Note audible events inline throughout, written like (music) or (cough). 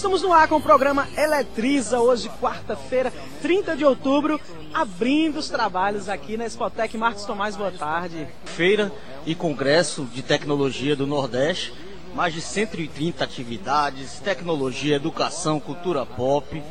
Estamos no ar com o programa Eletriza, hoje, quarta-feira, 30 de outubro, abrindo os trabalhos aqui na Expotec. Marcos Tomás, boa tarde. Feira e Congresso de Tecnologia do Nordeste, mais de 130 atividades, tecnologia, educação, cultura pop.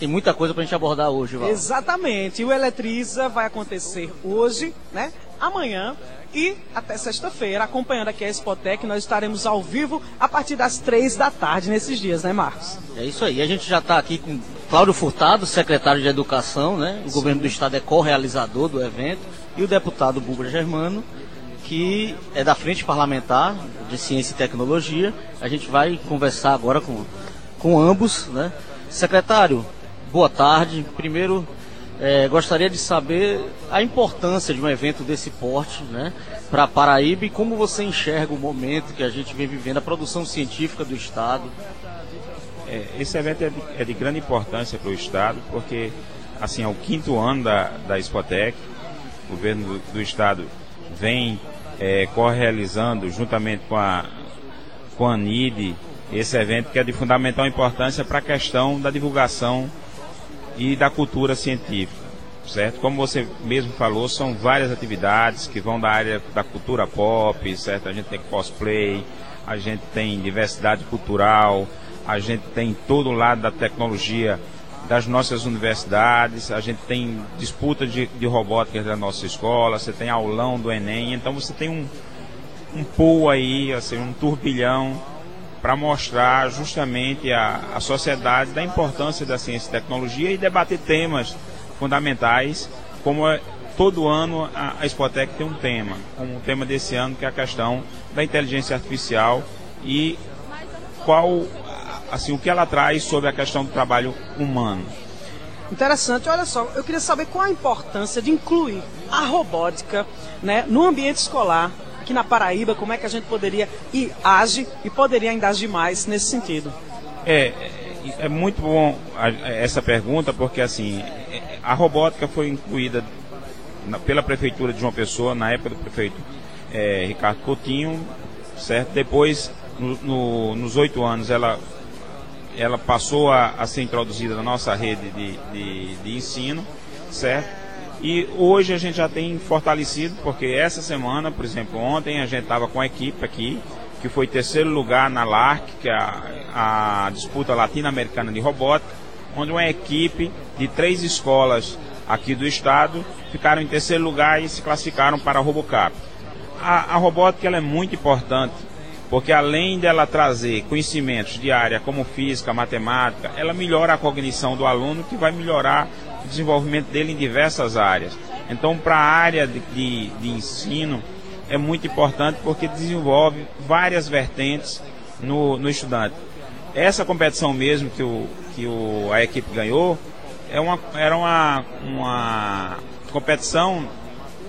Tem muita coisa para a gente abordar hoje, Val. Exatamente. E o Eletriza vai acontecer hoje, né? Amanhã e até sexta-feira, acompanhando aqui a Expotec, nós estaremos ao vivo a partir das três da tarde nesses dias, né, Marcos? É isso aí. A gente já está aqui com Cláudio Furtado, secretário de Educação, né? O Sim. governo do estado é co-realizador do evento, e o deputado Búlgaro Germano, que é da Frente Parlamentar de Ciência e Tecnologia. A gente vai conversar agora com, com ambos, né? Secretário, boa tarde. Primeiro, é, gostaria de saber a importância de um evento desse porte né, para a Paraíba e como você enxerga o momento que a gente vem vivendo, a produção científica do Estado. É, esse evento é de, é de grande importância para o Estado, porque assim, é o quinto ano da, da o governo do, do Estado vem é, co-realizando, juntamente com a, com a NID, esse evento que é de fundamental importância para a questão da divulgação e da cultura científica, certo? Como você mesmo falou, são várias atividades que vão da área da cultura pop, certo? A gente tem cosplay, a gente tem diversidade cultural, a gente tem todo o lado da tecnologia das nossas universidades, a gente tem disputa de, de robótica da nossa escola, você tem aulão do Enem, então você tem um, um pool aí, assim, um turbilhão para mostrar justamente a, a sociedade da importância da ciência e tecnologia e debater temas fundamentais, como é, todo ano a, a Expotec tem um tema, como o tema desse ano que é a questão da inteligência artificial e qual assim o que ela traz sobre a questão do trabalho humano. Interessante, olha só, eu queria saber qual a importância de incluir a robótica né, no ambiente escolar, aqui na Paraíba, como é que a gente poderia e age e poderia ainda agir mais nesse sentido? É, é muito bom essa pergunta, porque assim, a robótica foi incluída pela prefeitura de João Pessoa, na época do prefeito é, Ricardo Coutinho, certo? Depois, no, no, nos oito anos, ela, ela passou a, a, ser introduzida na nossa rede de, de, de ensino, certo? E hoje a gente já tem fortalecido, porque essa semana, por exemplo, ontem a gente estava com a equipe aqui, que foi terceiro lugar na LARC, que é a, a disputa latino-americana de robótica, onde uma equipe de três escolas aqui do estado ficaram em terceiro lugar e se classificaram para a Robocap. A, a robótica é muito importante, porque além dela trazer conhecimentos de área como física, matemática, ela melhora a cognição do aluno, que vai melhorar desenvolvimento dele em diversas áreas. Então, para a área de, de, de, ensino, é muito importante porque desenvolve várias vertentes no, no estudante. Essa competição mesmo que, o, que o, a equipe ganhou é uma, era uma, uma competição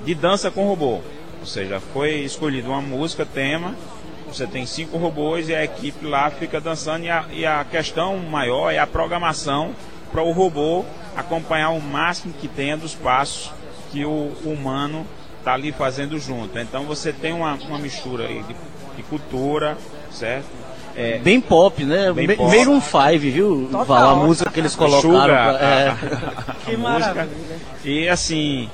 de dança com robô. Ou seja, foi escolhida uma música, tema, você tem cinco robôs e a equipe lá fica dançando e a, e a questão maior é a programação para o robô acompanhar o máximo que tenha dos passos que o humano está ali fazendo junto. Então você tem uma, uma mistura de, de cultura, certo? É, bem pop, né? Bem pop. Meio um five, viu? Total. A música que eles colocaram. Sugar, pra, é. (laughs) a, a, que maravilha. E assim,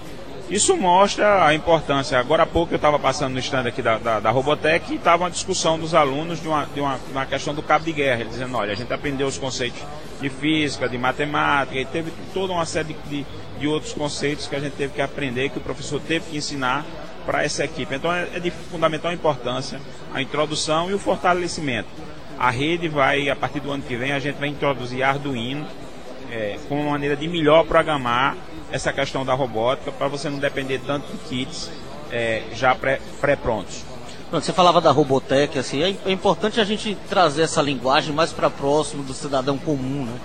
isso mostra a importância. Agora há pouco eu estava passando no stand aqui da, da, da Robotec e estava uma discussão dos alunos de uma, de, uma, uma questão do cabo de guerra. Dizendo, olha, a gente aprendeu os conceitos de física, de matemática, e teve toda uma série de, de outros conceitos que a gente teve que aprender, que o professor teve que ensinar para essa equipe. Então é, é de fundamental importância a introdução e o fortalecimento. A rede vai, a partir do ano que vem, a gente vai introduzir Arduino é, como uma maneira de melhor programar essa questão da robótica para você não depender tanto de kits é, já pré-prontos. Pré você falava da Robotech, assim, é, é importante a gente trazer essa linguagem mais para próximo do cidadão comum, né?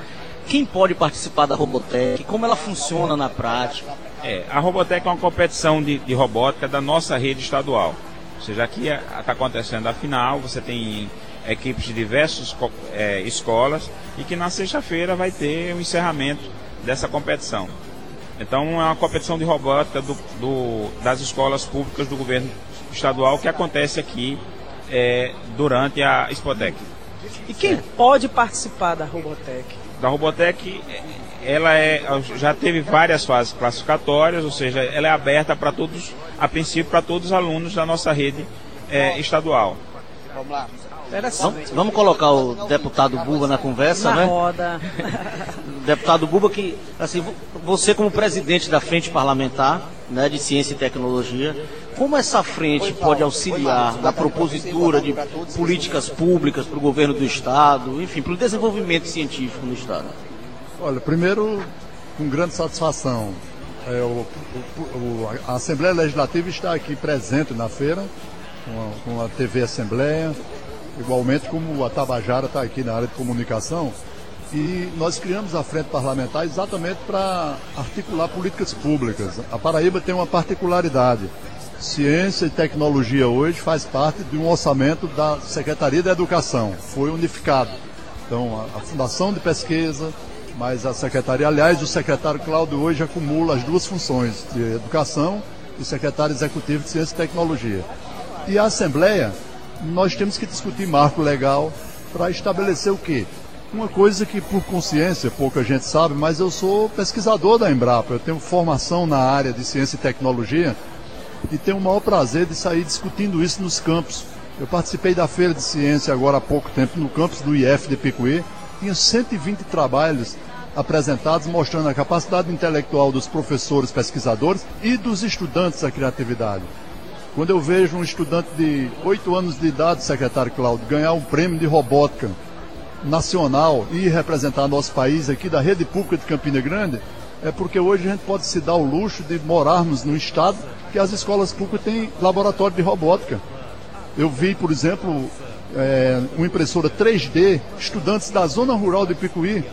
Quem pode participar da Robotech? Como ela funciona na prática? É, a Robotech é uma competição de, de robótica da nossa rede estadual. Ou seja, aqui está acontecendo a final, você tem equipes de diversas é, escolas e que na sexta-feira vai ter o encerramento dessa competição. Então é uma competição de robótica do, do, das escolas públicas do governo estadual que acontece aqui é, durante a Expotec. E quem pode participar da Robotec? Da Robotec, ela é, já teve várias fases classificatórias, ou seja, ela é aberta para todos, a princípio, para todos os alunos da nossa rede é, estadual. Vamos lá. Vamos, vamos, colocar o deputado Buba na conversa, na né? roda. (laughs) deputado Buba, que assim, você como presidente da frente parlamentar né, de ciência e tecnologia, como essa frente pode auxiliar na propositura de políticas públicas para o governo do estado, enfim, para o desenvolvimento científico no estado? Olha, primeiro, com grande satisfação, é, o, o, a Assembleia Legislativa está aqui presente na feira, com a, com a TV Assembleia, igualmente como a Tabajara está aqui na área de comunicação. E nós criamos a frente parlamentar exatamente para articular políticas públicas. A Paraíba tem uma particularidade. Ciência e tecnologia hoje faz parte de um orçamento da Secretaria da Educação. Foi unificado. Então, a, a Fundação de Pesquisa, mas a Secretaria, aliás, o secretário Cláudio hoje acumula as duas funções, de Educação e secretário executivo de Ciência e Tecnologia. E a Assembleia nós temos que discutir marco legal para estabelecer o quê? Uma coisa que por consciência pouca gente sabe, mas eu sou pesquisador da Embrapa, eu tenho formação na área de ciência e tecnologia e tenho o maior prazer de sair discutindo isso nos campos. Eu participei da Feira de Ciência agora há pouco tempo no campus do IF de Picuí, tinha 120 trabalhos apresentados mostrando a capacidade intelectual dos professores pesquisadores e dos estudantes da criatividade. Quando eu vejo um estudante de 8 anos de idade, secretário Cláudio, ganhar um prêmio de robótica nacional e representar nosso país aqui da rede pública de Campina Grande, é porque hoje a gente pode se dar o luxo de morarmos num estado que as escolas públicas têm laboratório de robótica. Eu vi, por exemplo, é, uma impressora 3D, estudantes da zona rural de Picuí,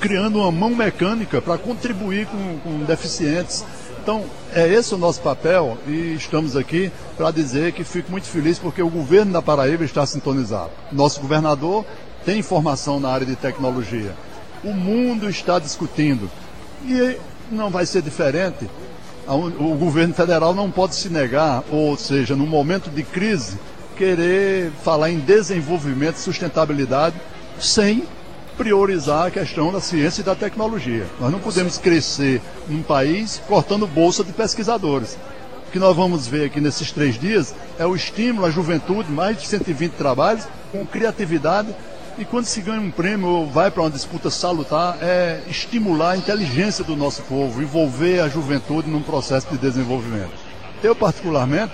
criando uma mão mecânica para contribuir com, com deficientes. Então, é esse o nosso papel e estamos aqui para dizer que fico muito feliz porque o governo da Paraíba está sintonizado. Nosso governador tem formação na área de tecnologia. O mundo está discutindo e não vai ser diferente. O governo federal não pode se negar, ou seja, num momento de crise, querer falar em desenvolvimento e sustentabilidade sem priorizar a questão da ciência e da tecnologia. Nós não podemos crescer num país cortando bolsa de pesquisadores. O que nós vamos ver aqui nesses três dias é o estímulo à juventude, mais de 120 trabalhos, com criatividade. E quando se ganha um prêmio ou vai para uma disputa salutar, é estimular a inteligência do nosso povo, envolver a juventude num processo de desenvolvimento. Eu, particularmente,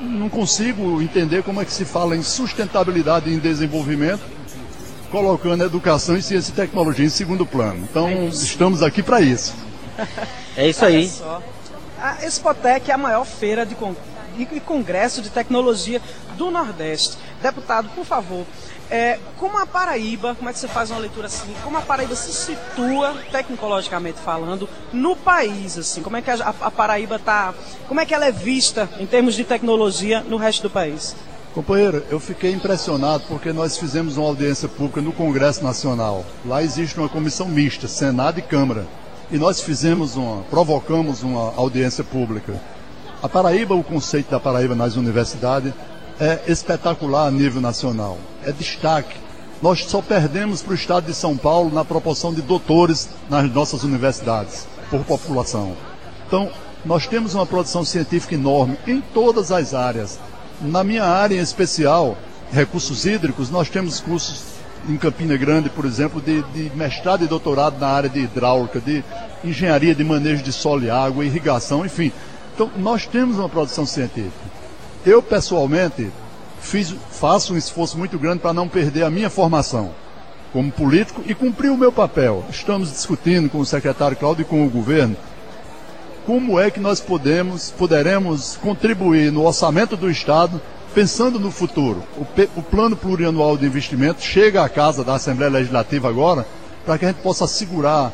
não consigo entender como é que se fala em sustentabilidade e em desenvolvimento colocando educação e ciência e tecnologia em segundo plano. Então, é estamos aqui para isso. É isso aí. A Expotec é a maior feira de, de congresso de tecnologia do Nordeste. Deputado, por favor, é, como a Paraíba, como é que você faz uma leitura assim? Como a Paraíba se situa, tecnologicamente falando, no país, assim? Como é que a, a Paraíba está, como é que ela é vista em termos de tecnologia no resto do país? Companheiro, eu fiquei impressionado porque nós fizemos uma audiência pública no Congresso Nacional. Lá existe uma comissão mista, Senado e Câmara. E nós fizemos uma, provocamos uma audiência pública. A Paraíba, o conceito da Paraíba nas universidades é espetacular a nível nacional. É destaque. Nós só perdemos para o estado de São Paulo na proporção de doutores nas nossas universidades, por população. Então, nós temos uma produção científica enorme em todas as áreas na minha área em especial, recursos hídricos, nós temos cursos em Campina Grande, por exemplo, de, de, mestrado e doutorado na área de hidráulica, de engenharia de manejo de solo e água, irrigação, enfim. Então, nós temos uma produção científica. Eu, pessoalmente, fiz, faço um esforço muito grande para não perder a minha formação como político e cumprir o meu papel. Estamos discutindo com o secretário Cláudio e com o governo como é que nós podemos, poderemos contribuir no orçamento do Estado, pensando no futuro. O, o plano plurianual de investimento chega à casa da Assembleia Legislativa agora, para que a gente possa assegurar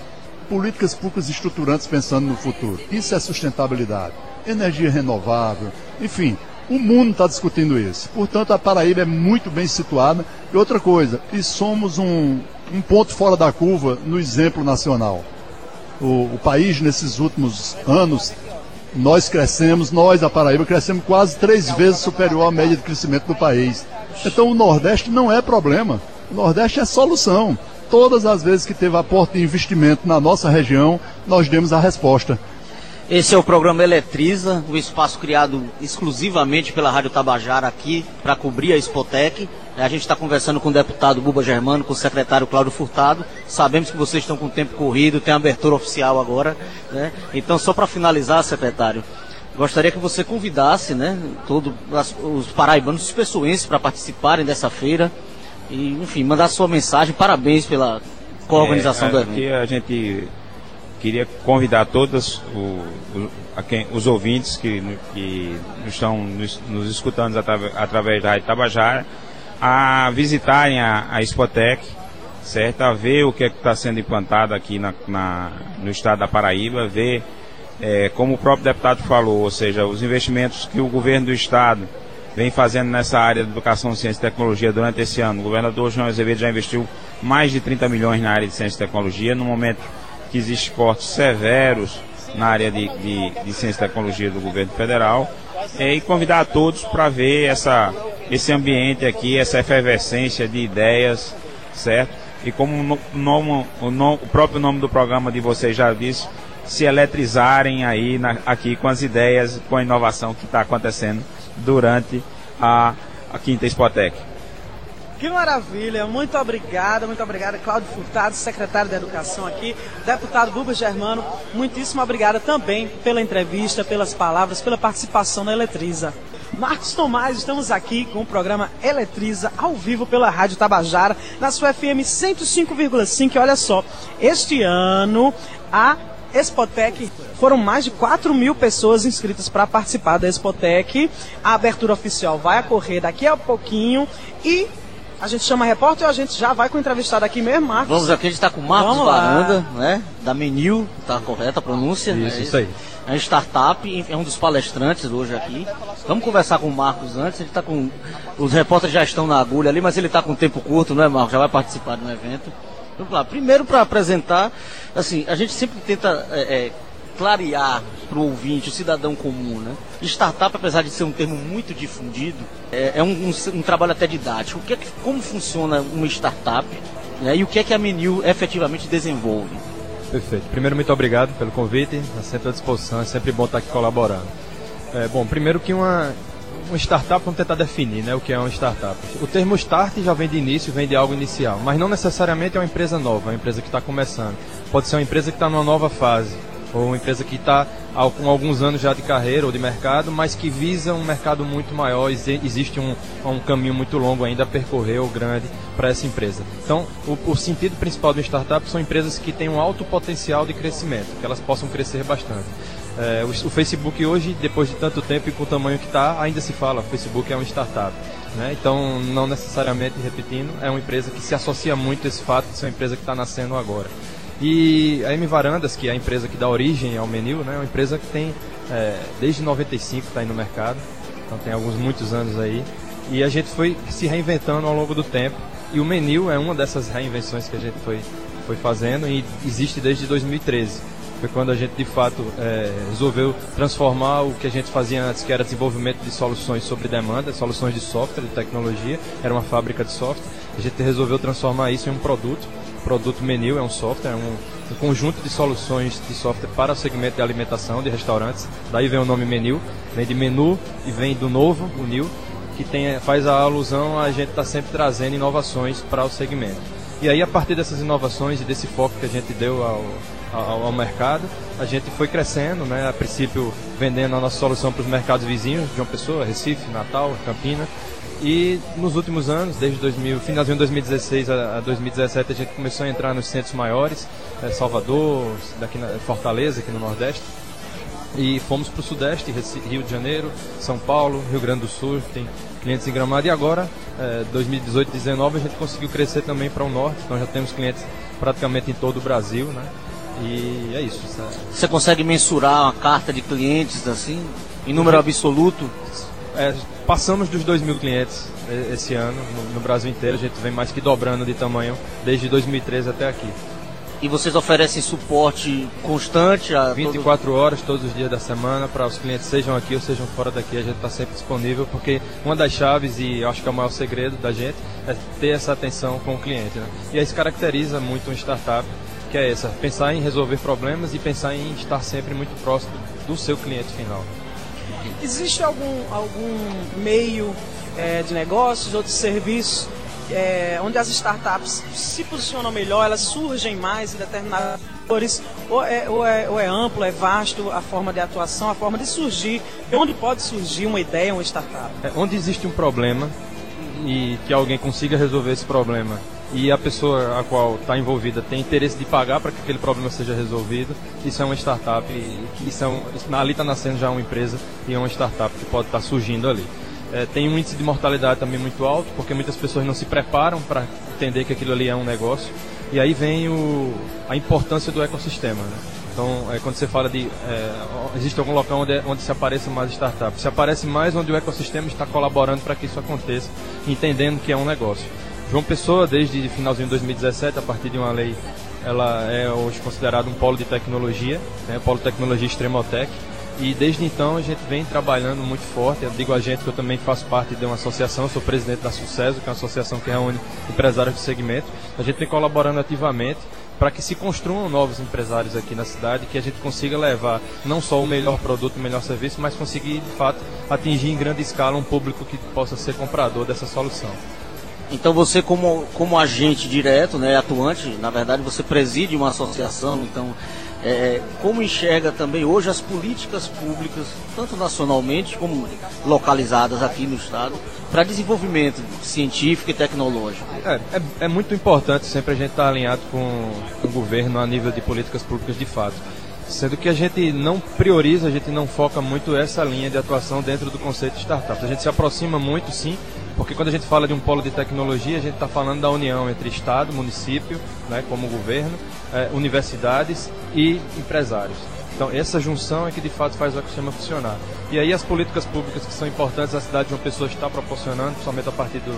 políticas públicas estruturantes pensando no futuro. Isso é sustentabilidade, energia renovável, enfim, o mundo está discutindo isso. Portanto, a Paraíba é muito bem situada. E outra coisa, e somos um, um ponto fora da curva no exemplo nacional o, o país nesses últimos anos, nós crescemos, nós, a Paraíba, crescemos quase três vezes superior à média de crescimento do país. Então o Nordeste não é problema. O Nordeste é solução. Todas as vezes que teve aporte de investimento na nossa região, nós demos a resposta. Esse é o programa Eletriza, o espaço criado exclusivamente pela Rádio Tabajara aqui para cobrir a Expotec. A gente está conversando com o deputado Buba Germano, com o secretário Cláudio Furtado. Sabemos que vocês estão com o tempo corrido, tem abertura oficial agora. Né? Então, só para finalizar, secretário, gostaria que você convidasse né, todos os paraibanos, os pessoenses para participarem dessa feira. E, enfim, mandar sua mensagem. Parabéns pela co-organização é, do evento. A gente queria convidar todos os ouvintes que, que estão nos, nos escutando através da Rádio Tabajara a visitarem a, a Expotec, certo? A ver o que é está sendo implantado aqui na, na, no estado da Paraíba, ver, é, como o próprio deputado falou, ou seja, os investimentos que o governo do estado vem fazendo nessa área de educação, ciência e tecnologia durante esse ano. O governador João Azevedo já investiu mais de 30 milhões na área de ciência e tecnologia, no momento que existem cortes severos na área de, de, de ciência e tecnologia do governo federal é, e convidar a todos para ver essa, esse ambiente aqui, essa efervescência de ideias, certo? E como no, no, o, no, o, próprio nome do programa de vocês já disse, se eletrizarem aí na, aqui com as ideias, com a inovação que está acontecendo durante a, a Quinta Expotec. Que maravilha, muito obrigada, muito obrigada, Cláudio Furtado, secretário de Educação aqui, deputado Buba Germano, muitíssimo obrigada também pela entrevista, pelas palavras, pela participação na Eletriza. Marcos Tomás, estamos aqui com o programa Eletriza, ao vivo pela Rádio Tabajara, na sua FM 105,5. Olha só, este ano a Expotec. Foram mais de 4 mil pessoas inscritas para participar da Expotec. A abertura oficial vai ocorrer daqui a pouquinho e a gente chama repórter ou a gente já vai com o entrevistado aqui mesmo, Marcos? Vamos aqui, a gente está com o Marcos Vamos Varanda, lá. né? Da Menil, tá correta a pronúncia? Isso, é isso aí. É uma startup, é um dos palestrantes hoje aqui. Vamos conversar com o Marcos antes, ele está com. Os repórteres já estão na agulha ali, mas ele está com tempo curto, não é, Marcos? Já vai participar de um evento. Vamos lá. Primeiro para apresentar, assim, a gente sempre tenta é, é, clarear para o ouvinte, o cidadão comum, né? Startup, apesar de ser um termo muito difundido, é, é um, um, um, trabalho até didático. O que é que, como funciona uma startup né? e o que é que a Menil efetivamente desenvolve? Perfeito. Primeiro, muito obrigado pelo convite. Está sempre à disposição. É sempre bom estar aqui colaborando. É, bom, primeiro que uma, uma startup, vamos tentar definir né, o que é uma startup. O termo start já vem de início, vem de algo inicial, mas não necessariamente é uma empresa nova, é uma empresa que está começando. Pode ser uma empresa que está numa nova fase ou uma empresa que está com alguns anos já de carreira ou de mercado, mas que visa um mercado muito maior, existe um, um caminho muito longo ainda a percorrer ou grande para essa empresa. Então, o, o, sentido principal de uma startup são empresas que têm um alto potencial de crescimento, que elas possam crescer bastante. É, o, o, Facebook hoje, depois de tanto tempo e com o tamanho que está, ainda se fala, o Facebook é uma startup. Né? Então, não necessariamente, repetindo, é uma empresa que se associa muito a esse fato de ser uma empresa que está nascendo agora. E a M Varandas, que é a empresa que dá origem ao Menil, né, é uma empresa que tem é, desde 95 está aí no mercado, então tem alguns muitos anos aí. E a gente foi se reinventando ao longo do tempo. E o Menil é uma dessas reinvenções que a gente foi, foi fazendo e existe desde 2013. Foi quando a gente de fato é, resolveu transformar o que a gente fazia antes, que era desenvolvimento de soluções sobre demanda, soluções de software, de tecnologia, era uma fábrica de software. A gente resolveu transformar isso em um produto produto Menil é um software, é um, um, conjunto de soluções de software para o segmento de alimentação de restaurantes. Daí vem o nome Menil, vem de menu e vem do novo, o New, que tem, faz a alusão a gente estar tá sempre trazendo inovações para o segmento. E aí, a partir dessas inovações e desse foco que a gente deu ao, ao, ao mercado, a gente foi crescendo, né? a princípio vendendo a nossa solução para os mercados vizinhos, uma pessoa, Recife, Natal, Campina, e nos últimos anos, desde 2000, finalzinho de 2016 a, 2017, a gente começou a entrar nos centros maiores, é, Salvador, daqui na, Fortaleza, aqui no Nordeste. E fomos para o Sudeste, Rio de Janeiro, São Paulo, Rio Grande do Sul, tem clientes em Gramado. E agora, é, 2018 2019, a gente conseguiu crescer também para o Norte, então já temos clientes praticamente em todo o Brasil, né? E é isso. Sabe? Você consegue mensurar uma carta de clientes assim, em número absoluto? É, passamos dos 2 mil clientes esse ano no, no, Brasil inteiro. A gente vem mais que dobrando de tamanho desde 2013 até aqui. E vocês oferecem suporte constante a 24 todo... horas todos os dias da semana para os clientes sejam aqui ou sejam fora daqui, a gente está sempre disponível porque uma das chaves e acho que é o maior segredo da gente é ter essa atenção com o cliente. Né? E isso caracteriza muito uma startup que é essa, pensar em resolver problemas e pensar em estar sempre muito próximo do seu cliente final. Existe algum, algum meio é, de negócios ou de serviço é, onde as startups se posicionam melhor, elas surgem mais em determinados setores, ou é, ou, é, ou é amplo, é vasto a forma de atuação, a forma de surgir, onde pode surgir uma ideia, uma startup? É, onde existe um problema e que alguém consiga resolver esse problema e a pessoa a qual está envolvida tem interesse de pagar para que aquele problema seja resolvido, isso é uma startup, isso é um, ali está nascendo já uma empresa e é uma startup que pode estar tá surgindo ali. É, tem um índice de mortalidade também muito alto, porque muitas pessoas não se preparam para entender que aquilo ali é um negócio. E aí vem o, a importância do ecossistema. Né? Então, é, quando você fala de. É, existe algum local onde, onde se apareça mais startups? Se aparece mais onde o ecossistema está colaborando para que isso aconteça, entendendo que é um negócio. João Pessoa, desde finalzinho de 2017, a partir de uma lei, ela é hoje considerada um polo de tecnologia, né, polo de tecnologia Extremotec e desde então a gente vem trabalhando muito forte. Eu digo a gente que eu também faço parte de uma associação, sou presidente da Sucesso, que é uma associação que reúne empresários do segmento. A gente vem colaborando ativamente para que se construam novos empresários aqui na cidade, que a gente consiga levar não só o melhor produto, o melhor serviço, mas conseguir de fato atingir em grande escala um público que possa ser comprador dessa solução. Então você como, como agente direto, né, atuante, na verdade você preside uma associação, então é, como enxerga também hoje as políticas públicas, tanto nacionalmente como localizadas aqui no Estado, para desenvolvimento científico e tecnológico? É, é, é, muito importante sempre a gente estar tá alinhado com o governo a nível de políticas públicas de fato. Sendo que a gente não prioriza, a gente não foca muito essa linha de atuação dentro do conceito de startup. A gente se aproxima muito, sim, porque quando a gente fala de um polo de tecnologia, a gente está falando da união entre Estado, município, né, como governo, eh, universidades e empresários. Então, essa junção é que de fato faz o ecossistema funcionar. E aí, as políticas públicas que são importantes, a cidade de uma pessoa está proporcionando, principalmente a partir do,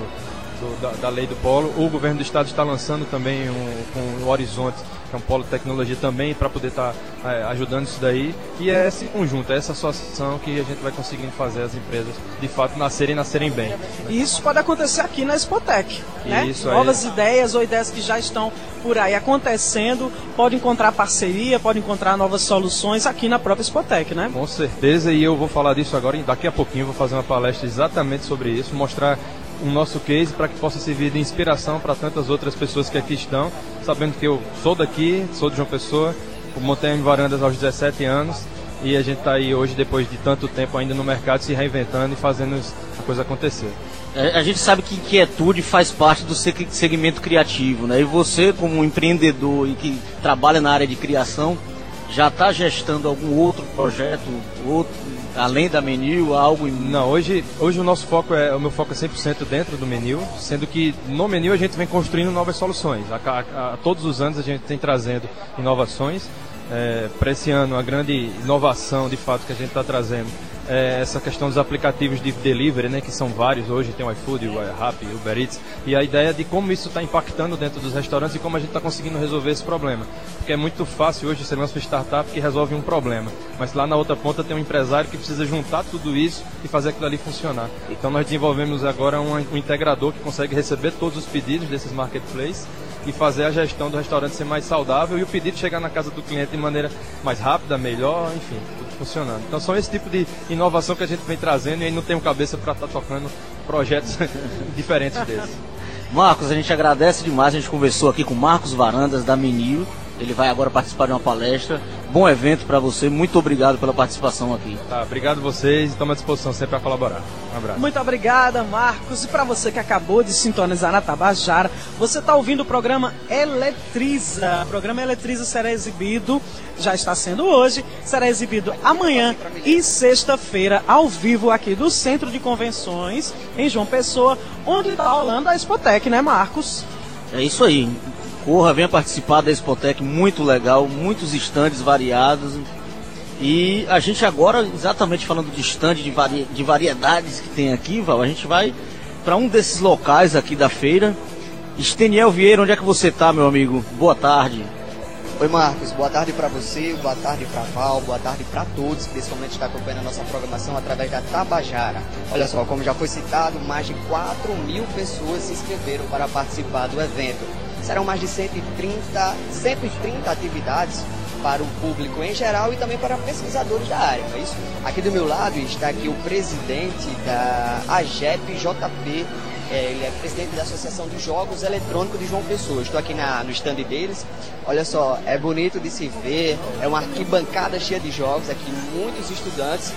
do, da, da, lei do polo. O governo do estado está lançando também um, um, horizonte que é um polo de tecnologia também, para poder estar tá, é, ajudando isso daí. E é esse conjunto, é essa associação que a gente vai conseguindo fazer as empresas de fato nascerem e nascerem bem. E isso pode acontecer aqui na Spotec, né? Isso Novas aí. ideias ou ideias que já estão por aí acontecendo, pode encontrar parceria, pode encontrar novas soluções aqui na própria Spotec, né? Com certeza, e eu vou falar disso agora, daqui a pouquinho vou fazer uma palestra exatamente sobre isso, mostrar o nosso case para que possa servir de inspiração para tantas outras pessoas que aqui estão, sabendo que eu sou daqui, sou de João Pessoa, montei em varandas aos 17 anos e a gente está aí hoje, depois de tanto tempo ainda no mercado, se reinventando e fazendo a coisa acontecer. É, a gente sabe que inquietude faz parte do segmento criativo, né? E você, como empreendedor e que trabalha na área de criação, já está gestando algum outro projeto, outro, além da Menil, algo? Em... Não, hoje, hoje o nosso foco é, o meu foco é 100% dentro do Menil, sendo que no Menil a gente vem construindo novas soluções. A, a, a todos os anos a gente tem trazendo inovações. É, Para esse ano, a grande inovação de fato que a gente está trazendo é, essa questão dos aplicativos de delivery, né, que são vários hoje, tem o iFood, o Rappi, o Uber Eats, e a ideia de como isso está impactando dentro dos restaurantes e como a gente está conseguindo resolver esse problema. Porque é muito fácil hoje ser uma startup que resolve um problema, mas lá na outra ponta tem um empresário que precisa juntar tudo isso e fazer aquilo ali funcionar. Então nós desenvolvemos agora um, um integrador que consegue receber todos os pedidos desses marketplaces e fazer a gestão do restaurante ser mais saudável e o pedido chegar na casa do cliente de maneira mais rápida, melhor, enfim, funcionando. Então são esse tipo de inovação que a gente vem trazendo e não tem cabeça para estar tá tocando projetos (laughs) diferentes desses. Marcos, a gente agradece demais, a gente conversou aqui com Marcos Varandas da Menil ele vai agora participar de uma palestra. Bom evento para você. Muito obrigado pela participação aqui. Tá, obrigado vocês e estamos à disposição sempre para colaborar. Um abraço. Muito obrigada, Marcos. E para você que acabou de sintonizar na Tabajara, você está ouvindo o programa Eletriza. O programa Eletriza será exibido, já está sendo hoje, será exibido amanhã e sexta-feira, ao vivo aqui do Centro de Convenções, em João Pessoa, onde está rolando a Expotec, né, Marcos? É isso aí corra, venha participar da Expotec, muito legal, muitos estandes variados. E a gente agora, exatamente falando de stand de, vari, de variedades que tem aqui, Val, a gente vai para um desses locais aqui da feira. Esteniel Vieira, onde é que você está, meu amigo? Boa tarde. Oi Marcos, boa tarde para você, boa tarde para Val, boa tarde para todos, principalmente está acompanhando a nossa programação através da Tabajara. Olha só, como já foi citado, mais de 4 mil pessoas se inscreveram para participar do evento. Serão mais de 130, 130 atividades para o público em geral e também para pesquisadores da área, é isso? Aqui do meu lado está aqui o presidente da AGEP JP, é, ele é presidente da Associação de Jogos Eletrônicos de João Pessoa. Estou aqui na, no stand deles. Olha só, é bonito de se ver, é uma arquibancada cheia de jogos aqui, muitos estudantes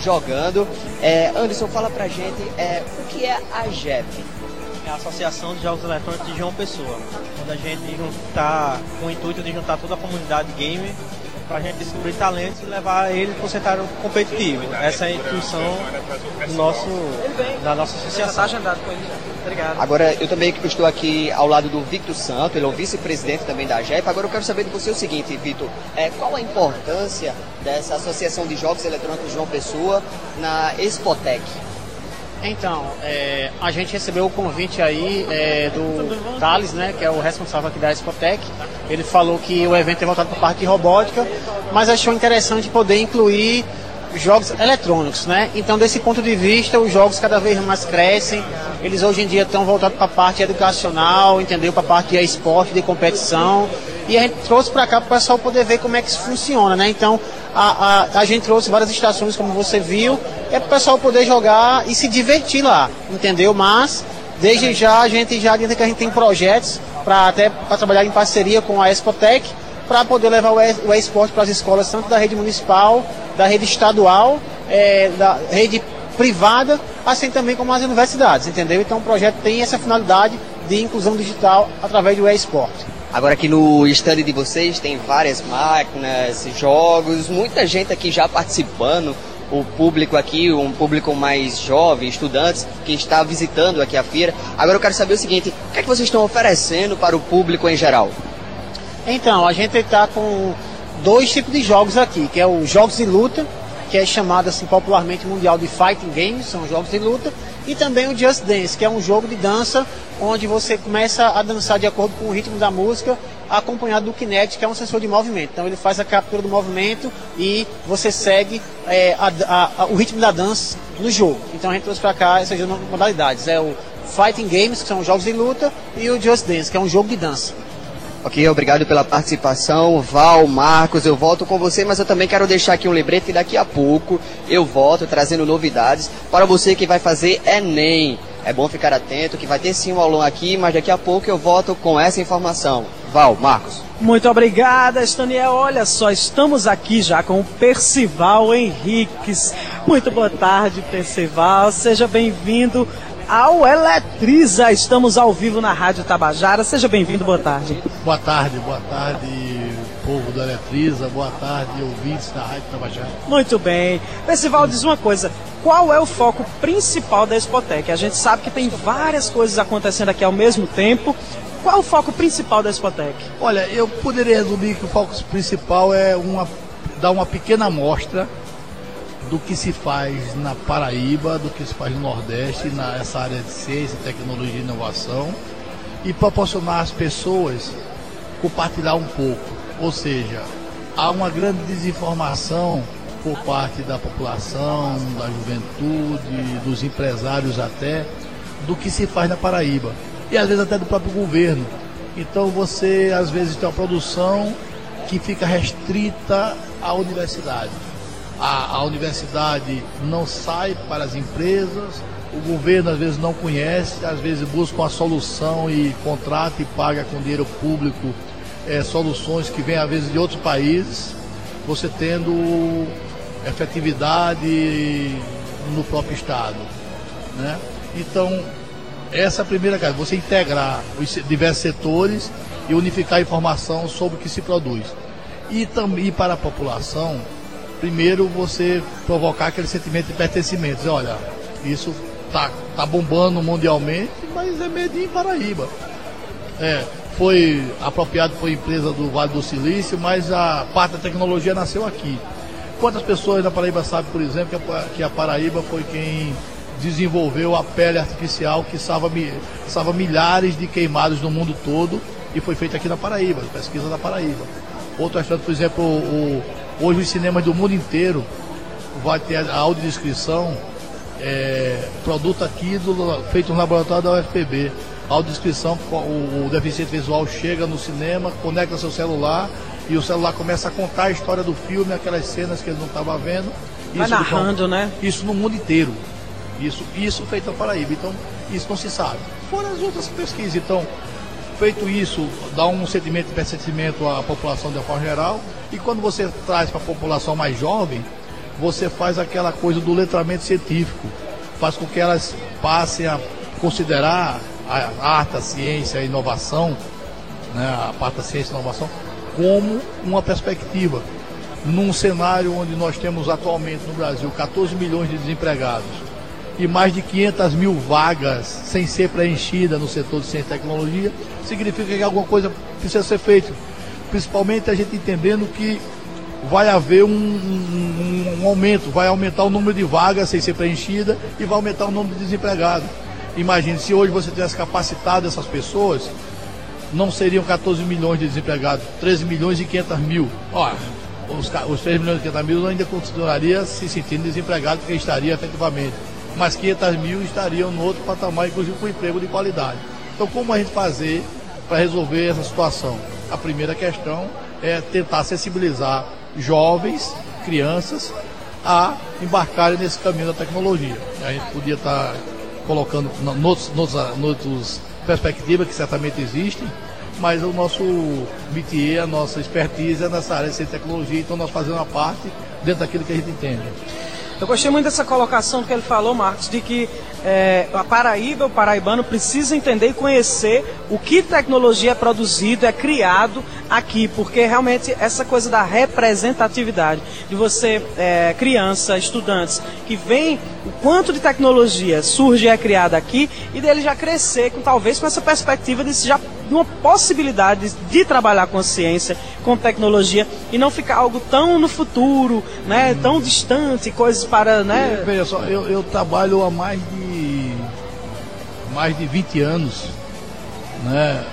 jogando. É, Anderson, fala pra gente é, o que é a AGEP? É a Associação de Jogos Eletrônicos de João Pessoa, onde a gente está com o intuito de juntar toda a comunidade gamer para a gente descobrir talentos e levar eles para o cenário competitivo. Essa é a intuição do nosso, da nossa associação. Está agendado com ele já. Obrigado. Agora, eu também estou aqui ao lado do Victor Santo, ele é o vice-presidente também da AGEP. Agora, eu quero saber de você o seguinte, Victor, é, qual a importância dessa Associação de Jogos Eletrônicos de João Pessoa na Expotec? Então, é, a gente recebeu o convite aí é, do Thales, né, que é o responsável aqui da Expotec. Ele falou que o evento é voltado para a parte de robótica, mas achou interessante poder incluir jogos eletrônicos, né? Então, desse ponto de vista, os jogos cada vez mais crescem. Eles hoje em dia estão voltados para a parte educacional, entendeu? Para a parte de esporte, de competição. E a gente trouxe para cá para o pessoal poder ver como é que isso funciona, né? Então, a, a, a gente trouxe várias estações, como você viu, é para o pessoal poder jogar e se divertir lá, entendeu? Mas, desde já, a gente já adianta que a gente tem projetos para até para trabalhar em parceria com a Expotec, para poder levar o esporte para as escolas, tanto da rede municipal, da rede estadual, é, da rede privada, assim também como as universidades, entendeu? Então o projeto tem essa finalidade de inclusão digital através do e-esporte. Agora aqui no stand de vocês tem várias máquinas, jogos, muita gente aqui já participando. O público aqui, um público mais jovem, estudantes que está visitando aqui a feira. Agora eu quero saber o seguinte: o que é que vocês estão oferecendo para o público em geral? Então, a gente está com dois tipos de jogos aqui, que é os jogos de luta, que é chamado assim popularmente mundial de fighting games, são jogos de luta, e também o Just Dance, que é um jogo de dança onde você começa a dançar de acordo com o ritmo da música, acompanhado do Kinect, que é um sensor de movimento. Então ele faz a captura do movimento e você segue é, a, a, a, o ritmo da dança no jogo. Então a gente trouxe para cá essas modalidades, é o Fighting Games, que são jogos de luta, e o Just Dance, que é um jogo de dança. Ok, obrigado pela participação. Val, Marcos, eu volto com você, mas eu também quero deixar aqui um lembrete daqui a pouco eu volto trazendo novidades para você que vai fazer Enem. É bom ficar atento que vai ter sim um aulão aqui, mas daqui a pouco eu volto com essa informação. Val, Marcos. Muito obrigada, Estaniel. Olha só, estamos aqui já com o Percival Henriques. Muito boa tarde, Percival. Seja bem-vindo ao Eletriza. Estamos ao vivo na Rádio Tabajara. Seja bem-vindo, boa tarde. Boa tarde, boa tarde, povo do Eletriza. Boa tarde, ouvintes da Rádio Tabajara. Muito bem. Percival, diz uma coisa. Qual é o foco principal da Expotec? A gente sabe que tem várias coisas acontecendo aqui ao mesmo tempo. Qual é o foco principal da Expotec? Olha, eu poderia resumir que o foco principal é uma, dar uma pequena amostra do que se faz na Paraíba, do que se faz no Nordeste, nessa área de ciência, tecnologia e inovação, e proporcionar às pessoas compartilhar um pouco. Ou seja, há uma grande desinformação por parte da população, da juventude, dos empresários até, do que se faz na Paraíba. E às vezes até do próprio governo. Então você às vezes tem uma produção que fica restrita à universidade a, a universidade não sai para as empresas, o governo às vezes não conhece, às vezes busca uma solução e contrata e paga com dinheiro público é, soluções que vêm às vezes de outros países, você tendo efetividade no próprio Estado. Né? Então, essa é a primeira coisa, você integrar os diversos setores e unificar a informação sobre o que se produz. E também para a população, primeiro você provocar aquele sentimento de pertencimento. Dizer, olha, isso tá, tá bombando mundialmente, mas é meio em Paraíba. É, foi apropriado por empresa do Vale do Silício, mas a parte da tecnologia nasceu aqui. Quantas pessoas na Paraíba sabem, por exemplo, que a Paraíba foi quem desenvolveu a pele artificial que salva, salva milhares de queimados no mundo todo e foi feita aqui na Paraíba, pesquisa da Paraíba. outro restaurante, por exemplo, o, hoje os cinemas do mundo inteiro vai ter a audiodescrição, é, produto aqui do, feito no laboratório da UFPB. A audiodescrição, o, o deficiente visual chega no cinema, conecta seu celular e o celular começa a contar a história do filme, aquelas cenas que ele não estava vendo. Vai narrando, né? Isso no mundo inteiro. Isso, isso feito na Paraíba. Então, isso não se sabe. Fora as outras pesquisas. Então, feito isso, dá um sentimento de pertencimento à população de forma geral. E quando você traz para a população mais jovem, você faz aquela coisa do letramento científico. Faz com que elas passem a considerar a arte, a ciência, a inovação, né, a parte da ciência e inovação, como uma perspectiva. Num cenário onde nós temos atualmente no Brasil 14 milhões de desempregados e mais de 500 mil vagas sem ser preenchida no setor de ciência e tecnologia, significa que alguma coisa precisa ser feita. Principalmente a gente entendendo que vai haver um, um, um, aumento, vai aumentar o número de vagas sem ser preenchida e vai aumentar o número de desempregados. Imagine, se hoje você tivesse capacitado essas pessoas, não seriam 14 milhões de desempregados, 13 milhões e 500 mil. Olha, os, os 3 milhões e 500 mil ainda continuaria se sentindo desempregado, porque estaria efetivamente. Mas 500 mil estariam no outro patamar, inclusive com emprego de qualidade. Então, como a gente fazer para resolver essa situação? A primeira questão é tentar sensibilizar jovens, crianças, a embarcarem nesse caminho da tecnologia. A gente podia estar colocando noutras perspectivas que certamente existem, mas o nosso métier, a nossa expertise é nessa área de tecnologia, então nós fazemos a parte dentro daquilo que a gente entende. Eu gostei muito dessa colocação que ele falou, Marcos, de que é, a Paraíba, o paraibano, precisa entender e conhecer o que tecnologia é produzido, é criado aqui, porque realmente essa coisa da representatividade, de você, é, criança, estudantes, que vem o quanto de tecnologia surge e é criada aqui, e dele já crescer com talvez com essa perspectiva de já de uma possibilidade de trabalhar com ciência, com tecnologia e não ficar algo tão no futuro, né, hum. tão distante, coisas para, né? Veja só, eu, eu trabalho há mais de mais de 20 anos, né?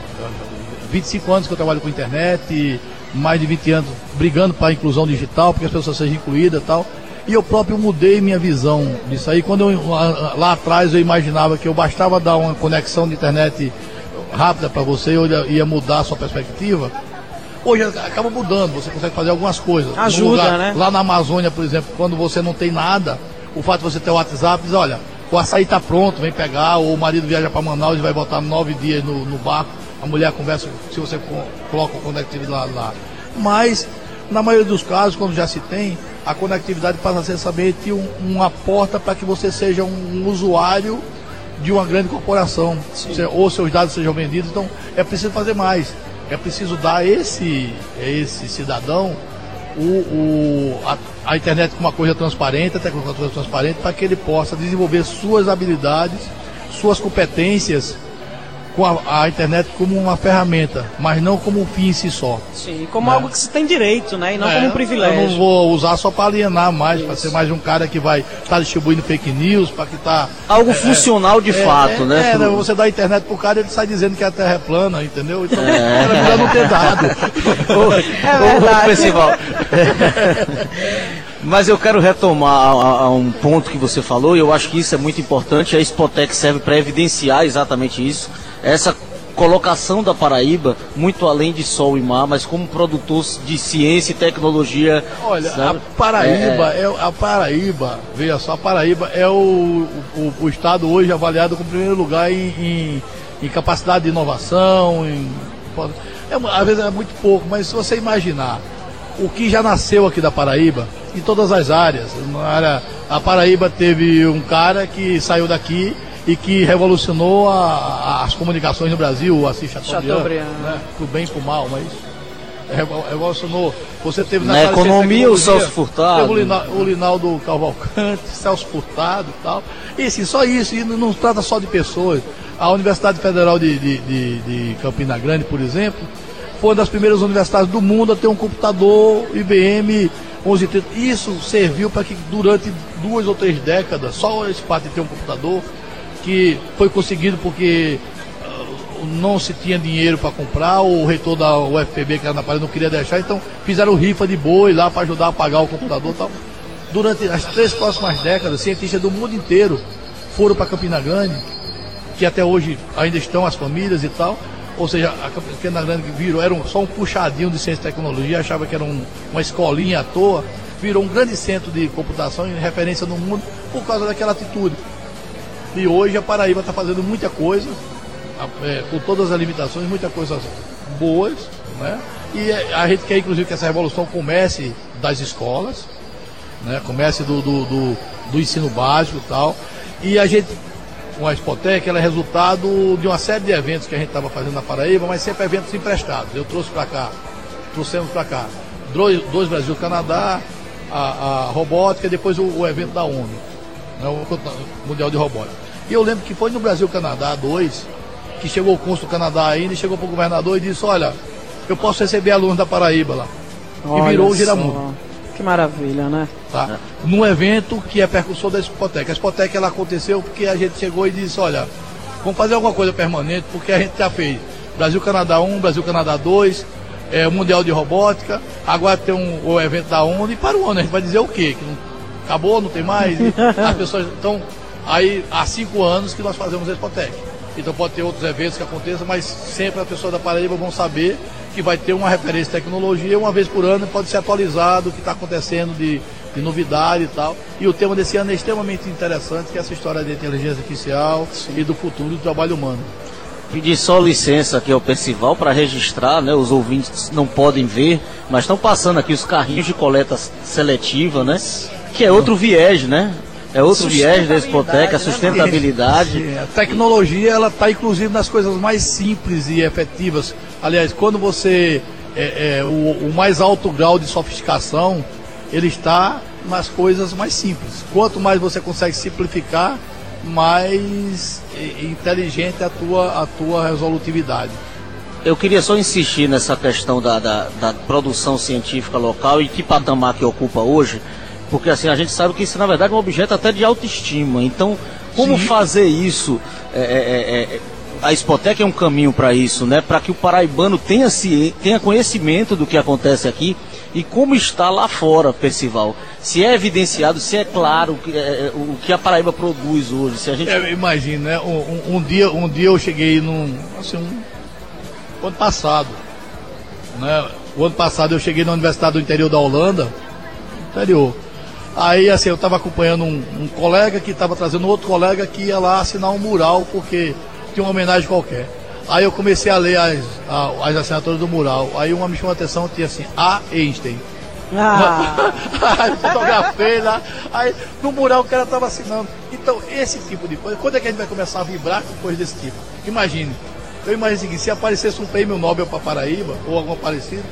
25 anos que eu trabalho com internet, mais de 20 anos brigando para a inclusão digital, porque as pessoas sejam incluídas e tal. E eu próprio mudei minha visão disso aí. Quando eu, lá, lá atrás eu imaginava que eu bastava dar uma conexão de internet rápida para você, ou ia mudar a sua perspectiva. Hoje acaba mudando, você consegue fazer algumas coisas. Ajuda, lugar, né? Lá na Amazônia, por exemplo, quando você não tem nada, o fato de você ter o WhatsApp, diz, olha, o açaí está pronto, vem pegar, ou o marido viaja para Manaus e vai botar nove dias no, no barco, a mulher conversa, se você coloca o conectividade lá. Mas, na maioria dos casos, quando já se tem, a conectividade passa a ser somente um, uma porta para que você seja um, um usuário de uma grande corporação, ou seus dados sejam vendidos. Então, é preciso fazer mais. É preciso dar a esse, a esse cidadão o, o a, a, internet como uma coisa transparente, a tecnologia transparente, para que ele possa desenvolver suas habilidades, suas competências com a, a, internet como uma ferramenta, mas não como um fim em si só. Sim, como né? algo que se tem direito, né? E não é, como um privilégio. Eu não vou usar só para alienar mais, para ser mais um cara que vai estar tá distribuindo fake news, para que tá. Algo é, funcional de é, fato, é, né? É, né? você dá a internet pro cara ele sai dizendo que a terra é plana, entendeu? Então é. era melhor não ter dado. (laughs) é verdade. Festival. (laughs) Mas eu quero retomar a, a, um ponto que você falou, e eu acho que isso é muito importante. A Spotec serve para evidenciar exatamente isso essa colocação da Paraíba muito além de sol e mar, mas como produtor de ciência e tecnologia. Olha, sabe? a Paraíba é, é, a Paraíba, veja só, a Paraíba é o, o, o estado hoje avaliado como primeiro lugar em, em, em capacidade de inovação, em, é, às vezes é muito pouco, mas se você imaginar o que já nasceu aqui da Paraíba, em todas as áreas, área, a Paraíba teve um cara que saiu daqui e que revolucionou a, a, as comunicações no Brasil, o Assis Chateaubriand, Chateaubriand. Né? pro bem e pro mal, mas revolucionou. Você teve na, na economia o Celso Furtado. Teve o, o Linaldo Cavalcante, (laughs) Celso Furtado e tal. E assim, só isso, e não, não trata só de pessoas. A Universidade Federal de, de, de, de Campina Grande, por exemplo, foi uma das primeiras universidades do mundo a ter um computador IBM 1130. Isso serviu para que durante duas ou três décadas, só esse fato de ter um computador, que foi conseguido porque uh, não se tinha dinheiro para comprar, o reitor da UFPB, que era na Paraíba, não queria deixar, então fizeram rifa de boi lá para ajudar a pagar o computador e tal. Durante as três próximas décadas, cientistas do mundo inteiro foram para Campina Grande, que até hoje ainda estão as famílias e tal. Ou seja, a Campina Grande virou, era só um puxadinho de ciência e tecnologia, achava que era um, uma escolinha à toa, virou um grande centro de computação e referência no mundo por causa daquela atitude. E hoje a Paraíba está fazendo muita coisa, é, com todas as limitações, muitas coisas boas, né? E a gente quer inclusive que essa revolução comece das escolas, né? comece do, do, do, do ensino básico e tal. E a gente, com a Expotec, ela é resultado de uma série de eventos que a gente estava fazendo na Paraíba, mas sempre eventos emprestados. Eu trouxe para cá, trouxemos para cá dois, dois Brasil Canadá, a, a robótica e depois o, o, evento da ONU, né? o Mundial de Robótica. E eu lembro que foi no Brasil Canadá 2, que chegou o cônsul do Canadá ainda e chegou para o governador e disse, olha, eu posso receber alunos da Paraíba lá. Olha e virou o Giramundo. Que maravilha, né? Tá? Num evento que é percussor da Expotec. A Expotec ela aconteceu porque a gente chegou e disse, olha, vamos fazer alguma coisa permanente, porque a gente já fez Brasil-Canadá 1, Brasil-Canadá 2, é, Mundial de Robótica, agora tem um, o evento da ONU e para o ano, a gente vai dizer o quê? Que não, acabou, não tem mais? (laughs) as pessoas. Então, aí há cinco anos que nós fazemos a Expotec. Então pode ter outros eventos que aconteçam, mas sempre as pessoas da Paraíba vão saber que vai ter uma referência de tecnologia, uma vez por ano pode ser atualizado o que está acontecendo de, de, novidade e tal. E o tema desse ano é extremamente interessante, que é essa história de inteligência artificial Sim. e do futuro do trabalho humano. Pedir só licença aqui ao Percival para registrar, né? Os ouvintes não podem ver, mas estão passando aqui os carrinhos de coleta seletiva, né? Que é outro viés, né? É outro viés da Expoteca, a né? sustentabilidade. Sim, a tecnologia ela está inclusive nas coisas mais simples e efetivas. Aliás, quando você é, é, o, o, mais alto grau de sofisticação, ele está nas coisas mais simples. Quanto mais você consegue simplificar, mais inteligente é a tua, a tua resolutividade. Eu queria só insistir nessa questão da, da, da produção científica local e que patamar que ocupa hoje porque assim, a gente sabe que isso na verdade é um objeto até de autoestima. Então, como Sim. fazer isso? É, é, é, é a Espotec é um caminho para isso, né? Para que o paraibano tenha, tenha conhecimento do que acontece aqui e como está lá fora, Percival. Se é evidenciado, se é claro é, é, o que a Paraíba produz hoje. Se a gente... É, imagina, né? Um, um, dia, um dia eu cheguei num. Assim, um, ano passado. Né? O ano passado eu cheguei na Universidade do Interior da Holanda. Interior. Aí, assim, eu estava acompanhando um, um, colega que estava trazendo outro colega que ia lá assinar um mural, porque tinha uma homenagem qualquer. Aí eu comecei a ler as, as assinaturas do mural. Aí uma me chamou a atenção, tinha assim, A. Einstein. Ah. (laughs) aí fotografei lá. Aí no mural o cara estava assinando. Então, esse tipo de coisa, quando é que a gente vai começar a vibrar com coisas desse tipo? Imagine. Eu imagino o seguinte, se aparecesse um prêmio Nobel para Paraíba, ou alguma parecida,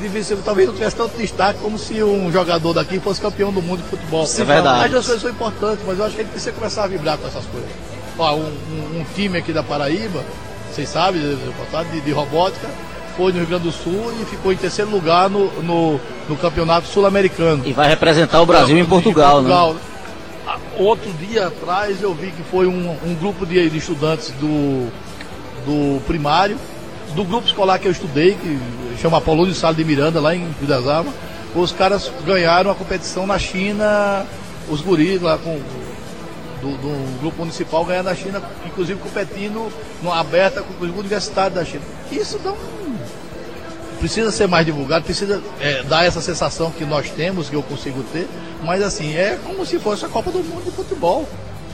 difícil, talvez não tivesse tanto destaque como se um jogador daqui fosse campeão do mundo de futebol. é verdade. As coisas são importantes, mas eu acho que a gente precisa começar a vibrar com essas coisas. Ó, um, um, um time aqui da Paraíba, vocês sabem, de, de robótica, foi no Rio Grande do Sul e ficou em terceiro lugar no, no, no campeonato sul-americano. E vai representar o Brasil em Portugal, em Portugal né? Outro dia atrás eu vi que foi um, um grupo de, de estudantes do, do primário do grupo escolar que eu estudei, que chama Apolônio Sala de Miranda, lá em Rio das Almas, os caras ganharam a competição na China, os guris lá com do, do grupo municipal ganhando na China, inclusive competindo numa aberta com os universitários da China. Isso não precisa ser mais divulgado, precisa é, dar essa sensação que nós temos, que eu consigo ter, mas assim, é como se fosse a Copa do Mundo de futebol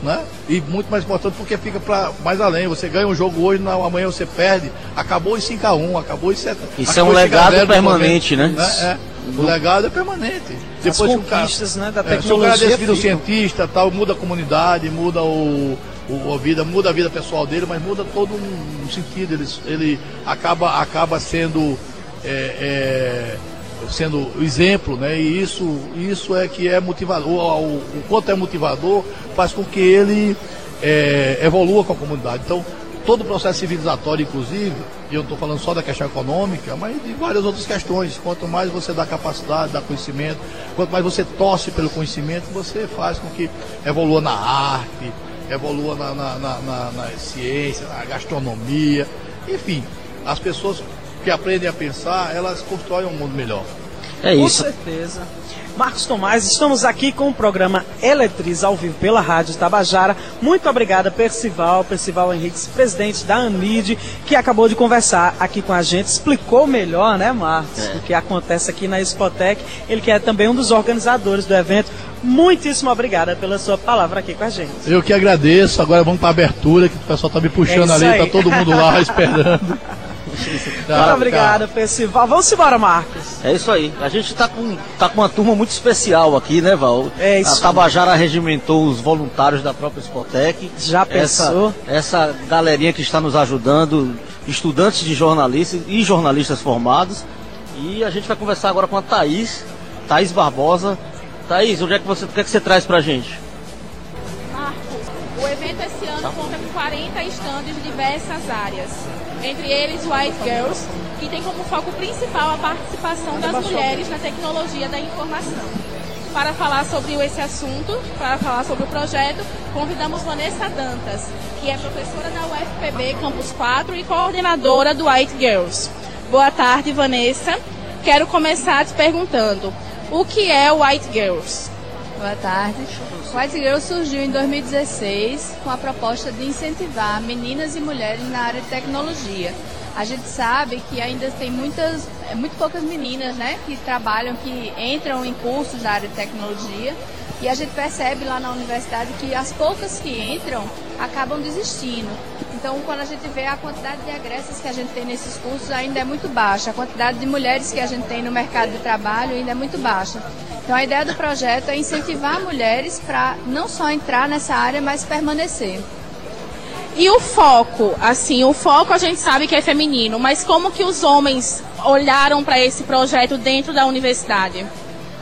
né? E muito mais importante porque fica para mais além. Você ganha um jogo hoje, não, amanhã você perde. Acabou em 5x1, acabou em 7 Isso é um legado permanente, né? né? É. O legado é permanente. As Depois conquistas, cara, né, da tecnologia. É, se o cara cientista, tal, muda a comunidade, muda o, o, a vida, muda a vida pessoal dele, mas muda todo um, um sentido. Ele, ele acaba, acaba sendo é, é, sendo exemplo, né? E isso, isso é que é motivador. O, o quanto é motivador faz com que ele é, evolua com a comunidade. Então, todo o processo civilizatório, inclusive, e eu não estou falando só da questão econômica, mas de várias outras questões. Quanto mais você dá capacidade, dá conhecimento, quanto mais você torce pelo conhecimento, você faz com que evolua na arte, evolua na, na, na, na, na ciência, na gastronomia. Enfim, as pessoas que aprendem a pensar, elas constroem um mundo melhor. É Com isso. certeza. Marcos Tomás, estamos aqui com o programa Eletriz ao vivo pela Rádio Tabajara. Muito obrigada, Percival, Percival Henriques, presidente da ANID, que acabou de conversar aqui com a gente, explicou melhor, né, Marcos, É. o que acontece aqui na Expotec. Ele que é também um dos organizadores do evento. Muitíssimo obrigada pela sua palavra aqui com a gente. Eu que agradeço. Agora vamos para a abertura, que o pessoal tá me puxando É ali, aí. tá todo mundo lá (laughs) esperando. Tá, Muito obrigada, Percival. Vamos embora, Marcos. É isso aí. A gente tá com, tá com uma turma muito especial aqui, né, Val? É isso. A Tabajara regimentou os voluntários da própria Spotec. Já pensou? Essa, essa galerinha que está nos ajudando, estudantes de jornalistas e jornalistas formados. E a gente vai conversar agora com a Thaís, Thaís Barbosa. Thaís, onde é que você, o que, é que você traz pra gente? Marco, o evento esse ano conta com 40 estandes de diversas áreas. Entre eles White Girls, que tem como foco principal a participação das mulheres na tecnologia da informação. Para falar sobre esse assunto, para falar sobre o projeto, convidamos Vanessa Dantas, que é professora da UFPB Campus 4 e coordenadora do White Girls. Boa tarde, Vanessa. Quero começar te perguntando, o que é o White Girls? Boa tarde. O White Girl surgiu em 2016 com a proposta de incentivar meninas e mulheres na área de tecnologia. A gente sabe que ainda tem muitas, é, muito poucas meninas né, que trabalham, que entram em cursos da área de tecnologia. E a gente percebe lá na universidade que as poucas que entram acabam desistindo. Então, quando a gente vê a quantidade de agressas que a gente tem nesses cursos, ainda é muito baixa. A quantidade de mulheres que a gente tem no mercado de trabalho ainda é muito baixa. Então, a ideia do projeto é incentivar mulheres para não só entrar nessa área, mas permanecer. E o foco, assim, o foco a gente sabe que é feminino, mas como que os homens olharam para esse projeto dentro da universidade?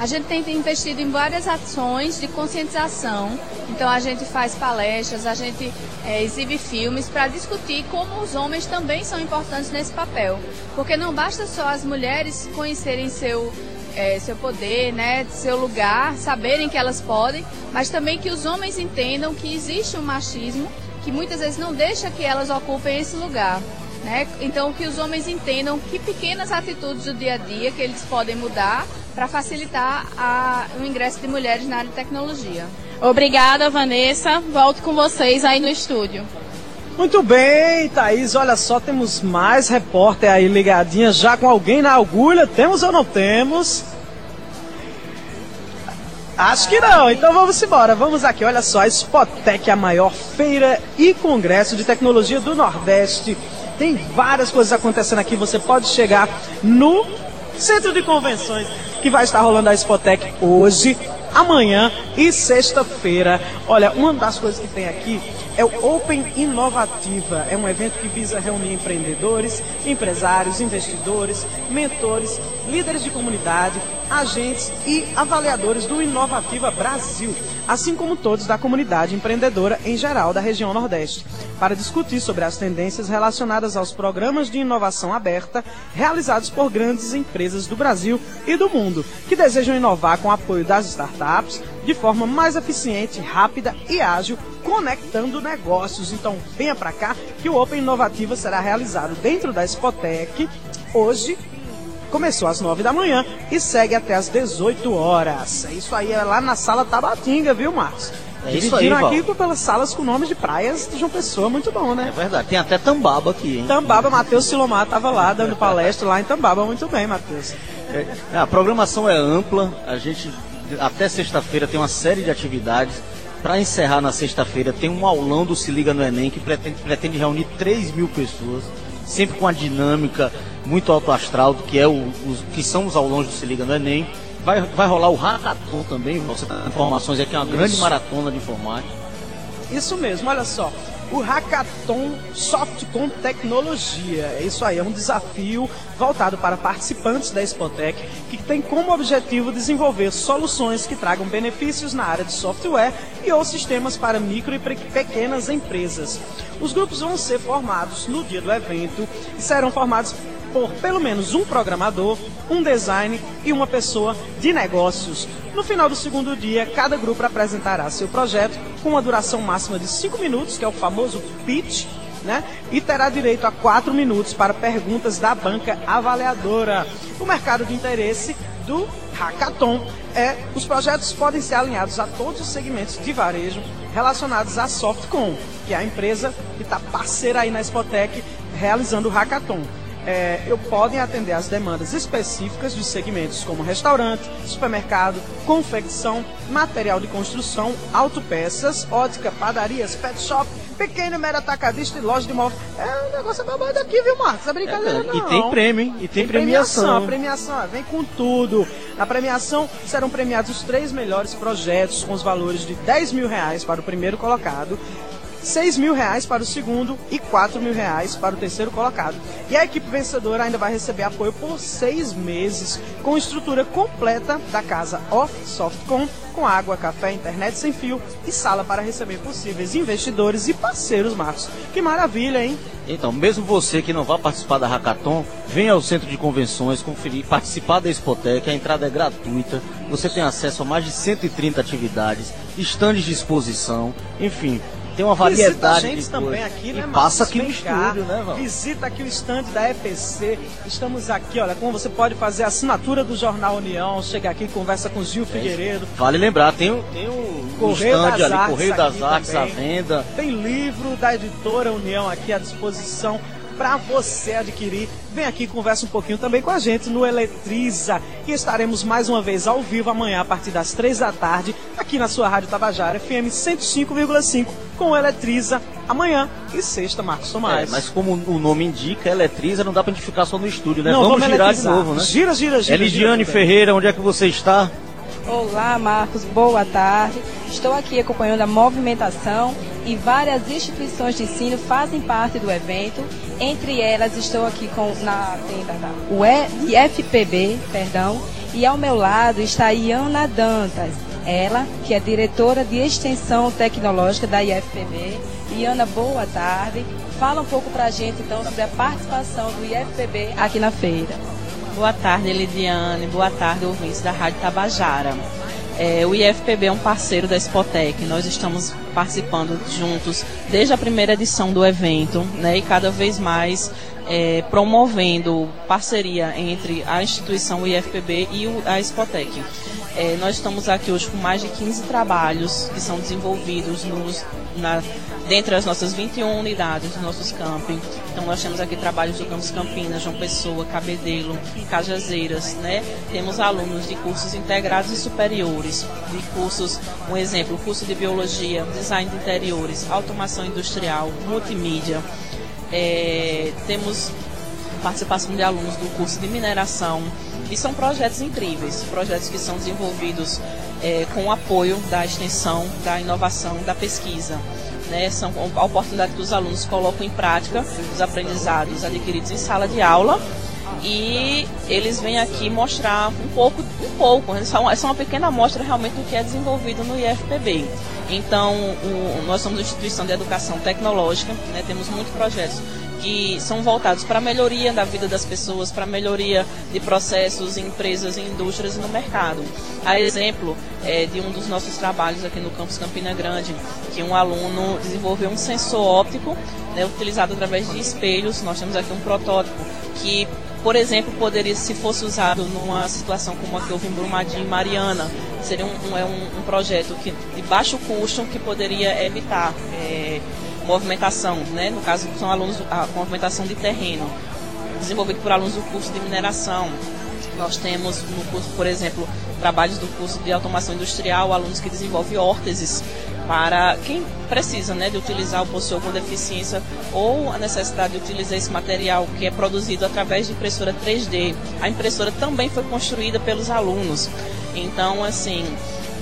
A gente tem investido em várias ações de conscientização. Então a gente faz palestras, a gente é, exibe filmes para discutir como os homens também são importantes nesse papel. Porque não basta só as mulheres conhecerem seu, é, seu poder, né, seu lugar, saberem que elas podem, mas também que os homens entendam que existe um machismo que muitas vezes não deixa que elas ocupem esse lugar. Né? Então, que os homens entendam que pequenas atitudes do dia a dia que eles podem mudar para facilitar a, o ingresso de mulheres na área de tecnologia. Obrigada, Vanessa. Volto com vocês aí no estúdio. Muito bem, Thaís. Olha só, temos mais repórter aí ligadinha já com alguém na agulha. Temos ou não temos? Acho que não, então vamos embora. Vamos aqui, olha só, a Spotec, a maior feira e congresso de tecnologia do Nordeste. Tem várias coisas acontecendo aqui. Você pode chegar no centro de convenções que vai estar rolando a Spotec hoje, amanhã e sexta-feira. Olha, uma das coisas que tem aqui é o Open Inovativa. É um evento que visa reunir empreendedores, empresários, investidores, mentores, líderes de comunidade, agentes e avaliadores do Inovativa Brasil, assim como todos da comunidade empreendedora em geral da região Nordeste, para discutir sobre as tendências relacionadas aos programas de inovação aberta realizados por grandes empresas do Brasil e do mundo, que desejam inovar com o apoio das startups de forma mais eficiente, rápida e ágil, conectando negócios. Então, venha para cá que o Open Inovativa será realizado dentro da Spotec hoje. Começou às 9 da manhã e segue até às 18 horas. É isso aí, é lá na sala Tabatinga, viu, Marcos? É isso aí, Dividiram Val. aqui pelas salas com nomes de praias de João Pessoa, muito bom, né? É verdade, tem até Tambaba aqui, hein? Tambaba, Matheus Silomar estava lá dando palestra lá em Tambaba, muito bem, Matheus. É, a programação é ampla, a gente até sexta-feira tem uma série de atividades. Para encerrar na sexta-feira, tem um aulão do Se Liga no Enem que pretende, pretende reunir 3 mil pessoas, sempre com a dinâmica muito alto astral, que, é o, os, que são os aulões do Se Liga no Enem. Vai, vai rolar o hackathon também, você tem informações aqui, é uma grande maratona de informática. Isso mesmo, olha só. O Hackathon Soft com Tecnologia. É isso aí, é um desafio voltado para participantes da Spotec que tem como objetivo desenvolver soluções que tragam benefícios na área de software e ou sistemas para micro e pequenas empresas. Os grupos vão ser formados no dia do evento e serão formados por pelo menos um programador, um design e uma pessoa de negócios. No final do segundo dia, cada grupo apresentará seu projeto com uma duração máxima de 5 minutos, que é o famoso pitch, né? E terá direito a quatro minutos para perguntas da banca avaliadora. O mercado de interesse do Hackathon é os projetos podem ser alinhados a todos os segmentos de varejo relacionados à Softcom, que é a empresa que está parceira aí na Spotec realizando o Hackathon. É, eu podem atender às demandas específicas de segmentos como restaurante, supermercado, confecção, material de construção, autopeças, ótica, padarias, pet shop, pequeno mero atacadista e loja de móveis. É um negócio babado aqui, viu, Marcos? É brincadeira, É, não. e tem prêmio, hein? E tem premiação. A premiação ó, vem com tudo. Na premiação serão premiados os três melhores projetos com os valores de 10 mil reais para o primeiro colocado. 6 mil reais para o segundo e 4 mil reais para o terceiro colocado. E a equipe vencedora ainda vai receber apoio por seis meses, com estrutura completa da casa Off Softcom, com água, café, internet sem fio e sala para receber possíveis investidores e parceiros, Marcos. Que maravilha, hein? Então, mesmo você que não vai participar da Hackathon, venha ao centro de convenções, conferir, participar da Expotec, a entrada é gratuita, você tem acesso a mais de 130 atividades, estandes de exposição, enfim, tem uma variedade Visita a gente de também aqui, né, passa aqui no Vem estúdio, né, Val? Visita aqui o stand da EPC. Estamos aqui, olha, como você pode fazer a assinatura do Jornal União, chega aqui, conversa com o Gil Figueiredo. Vale lembrar, tem o, tem o Correio stand das ali, Artes Correio das Artes à venda. Tem livro da editora União aqui à disposição para você adquirir. Vem aqui e conversa um pouquinho também com a gente no Eletriza. E estaremos mais uma vez ao vivo amanhã a partir das três da tarde, aqui na sua Rádio Tabajara FM 105,5 com Eletriza. Amanhã e sexta, Marcos É, Tomás. mas como o nome indica, eletriza, não dá pra gente ficar só no estúdio, né? Não, vamos, vamos girar eletrizar. de novo, né? Gira, gira, gira, Elidiane gira, Ferreira, onde é que você está? Olá, Marcos, boa tarde. Estou aqui acompanhando a movimentação e várias instituições de ensino fazem parte do evento. Entre elas, estou aqui com na tenda da UE IFPB, perdão, e ao meu lado está a Iana Dantas, ela que é diretora de extensão tecnológica da IFPB. Iana, boa tarde. Fala um pouco para a gente então sobre a participação do IFPB aqui na feira. Boa tarde, Elidiane. Boa tarde, ouvintes da Rádio Tabajara. É, o IFPB é um parceiro da Spotec. Nós estamos participando juntos desde a primeira edição do evento né, e cada vez mais é, promovendo parceria entre a instituição IFPB e o, a Spotec. É, nós estamos aqui hoje com mais de 15 trabalhos que são desenvolvidos nos, na, nossas 21 unidades dos nossos campi. Então nós temos aqui trabalhos do Campus Campinas, João Pessoa, Cabedelo, Cajazeiras, né? Temos alunos de cursos integrados e superiores, de cursos, um exemplo, curso de biologia, design de interiores, automação industrial, multimídia. É, temos participação de alunos do curso de mineração. E são projetos incríveis, projetos que são desenvolvidos é, com o apoio da extensão, da inovação, da pesquisa. Né? São a oportunidade que os alunos colocam em prática os aprendizados adquiridos em sala de aula e eles vêm aqui mostrar um pouco, um pouco, é só uma, é só uma pequena amostra realmente do que é desenvolvido no IFPB. Então, o, nós somos uma instituição de educação tecnológica, né? temos muitos projetos que são voltados para a melhoria da vida das pessoas, para a melhoria de processos em empresas, em indústrias e no mercado. A exemplo é, de um dos nossos trabalhos aqui no campus Campina Grande, que um aluno desenvolveu um sensor óptico né, utilizado através de espelhos. Nós temos aqui um protótipo que, por exemplo, poderia, se fosse usado numa situação como a que houve em Brumadinho e Mariana, seria um, é um, um projeto que, de baixo custo que poderia evitar é, movimentação, né? no caso são alunos a movimentação de terreno, desenvolvido por alunos do curso de mineração. Nós temos no curso, por exemplo, trabalhos do curso de automação industrial, alunos que desenvolvem órteses para quem precisa né, de utilizar ou possui alguma deficiência ou a necessidade de utilizar esse material que é produzido através de impressora 3D. A impressora também foi construída pelos alunos. Então, assim,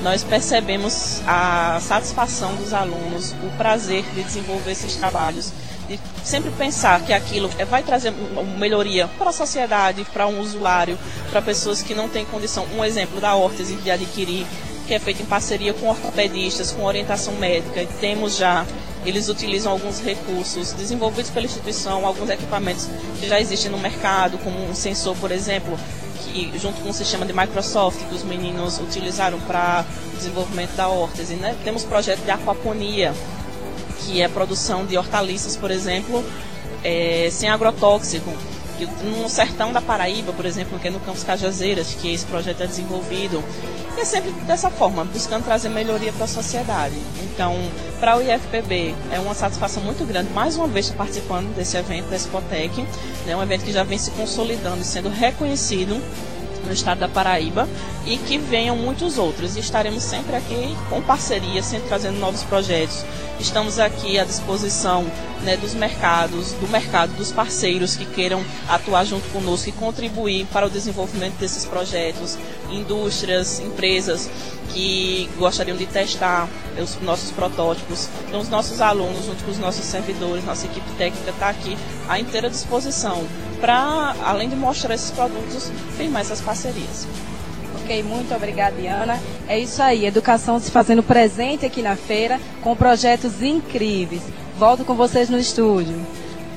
nós percebemos a satisfação dos alunos, o prazer de desenvolver esses trabalhos, de sempre pensar que aquilo vai trazer uma melhoria para a sociedade, para um usuário, para pessoas que não têm condição. Um exemplo da órtese de adquirir, que é feito em parceria com ortopedistas, com orientação médica, e temos já eles utilizam alguns recursos desenvolvidos pela instituição, alguns equipamentos que já existem no mercado, como um sensor, por exemplo, que junto com o sistema de Microsoft que os meninos utilizaram para o desenvolvimento da órtese. Né? Temos projeto de aquaponia, que é a produção de hortaliças, por exemplo, é, sem agrotóxico. No sertão da Paraíba, por exemplo, que é no Campos Cajazeiras, que esse projeto é desenvolvido, é sempre dessa forma, buscando trazer melhoria para a sociedade. Então, para o IFPB, é uma satisfação muito grande, mais uma vez, estar participando desse evento da Expotec, né, um evento que já vem se consolidando e sendo reconhecido no estado da Paraíba e que venham muitos outros. E estaremos sempre aqui com parceria, sempre trazendo novos projetos. Estamos aqui à disposição né, dos mercados, do mercado, dos parceiros que queiram atuar junto conosco e contribuir para o desenvolvimento desses projetos, indústrias, empresas que gostariam de testar os nossos protótipos. Então, os nossos alunos, junto com os nossos servidores, nossa equipe técnica está aqui à inteira disposição para, além de mostrar esses produtos, firmar essas parcerias. Ok, muito obrigada, Diana. É isso aí, educação se fazendo presente aqui na feira com projetos incríveis. Volto com vocês no estúdio.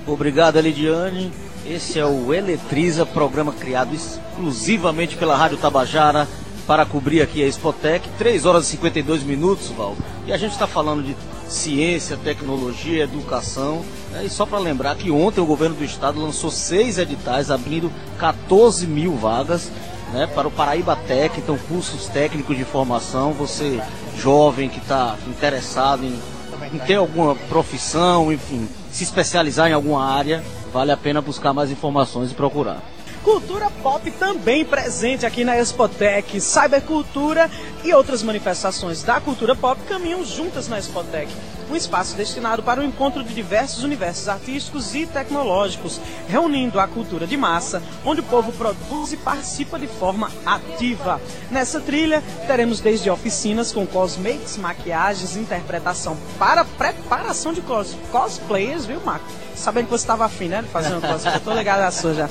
Obrigado, Elidiane. Esse é o Eletriza, programa criado exclusivamente pela Rádio Tabajara para cobrir aqui a Expotec. 3 horas e 52 minutos, Val. E a gente está falando de ciência, tecnologia, educação. Né? E só para lembrar que ontem o governo do estado lançou seis editais abrindo 14 mil vagas né, para o Paraíba Tech, então cursos técnicos de formação. Você jovem que está interessado em, em ter alguma profissão, enfim, se especializar em alguma área, vale a pena buscar mais informações e procurar. Cultura pop também presente aqui na Expotec. Cybercultura e outras manifestações da cultura pop caminham juntas na Expotec. Um espaço destinado para o encontro de diversos universos artísticos e tecnológicos, reunindo a cultura de massa, onde o povo produz e participa de forma ativa. Nessa trilha, teremos desde oficinas com cosmetics, maquiagens, interpretação para preparação de cos cosplayers, viu, Marco? Sabendo que você estava afim, né, de fazer um cosplay. Eu tô ligado a sua já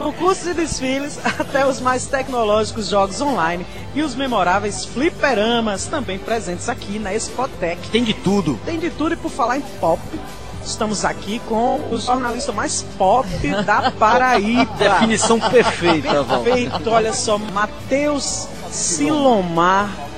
concursos e desfiles, (laughs) até os mais tecnológicos jogos online e os memoráveis fliperamas também presentes aqui na Expotec. Tem de tudo. Tem de tudo e por falar em pop, estamos aqui com o jornalista mais pop da (laughs) Paraíba. Definição perfeita. Perfeito, olha só, Matheus Silomar.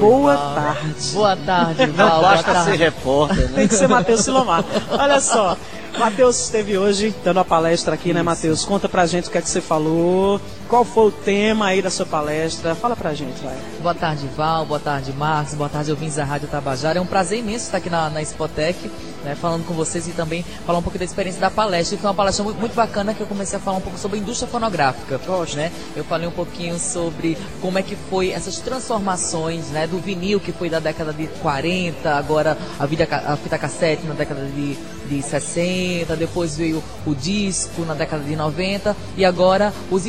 Boa tarde. Boa tarde, Val. Não basta ser repórter, né? Tem que ser Matheus Silomar. Olha só, Matheus esteve hoje dando a palestra aqui, né, Matheus? Conta pra gente o que é que você falou, qual foi o tema aí da sua palestra. Fala pra gente, vai. Boa tarde, Val. Boa tarde, Marcos. Boa tarde, ouvintes da Rádio Tabajara. É um prazer imenso estar aqui na, na Spotec, né, falando com vocês e também falar um pouco da experiência da palestra. Foi uma palestra muito, muito bacana que eu comecei a falar um pouco sobre a indústria fonográfica. Gosto. Né? Eu falei um pouquinho sobre como é que foi essas transformações né, do vinil, que foi da década de 40, agora a, vida, a fita cassete na década de, de 60, depois veio o disco na década de 90 e agora os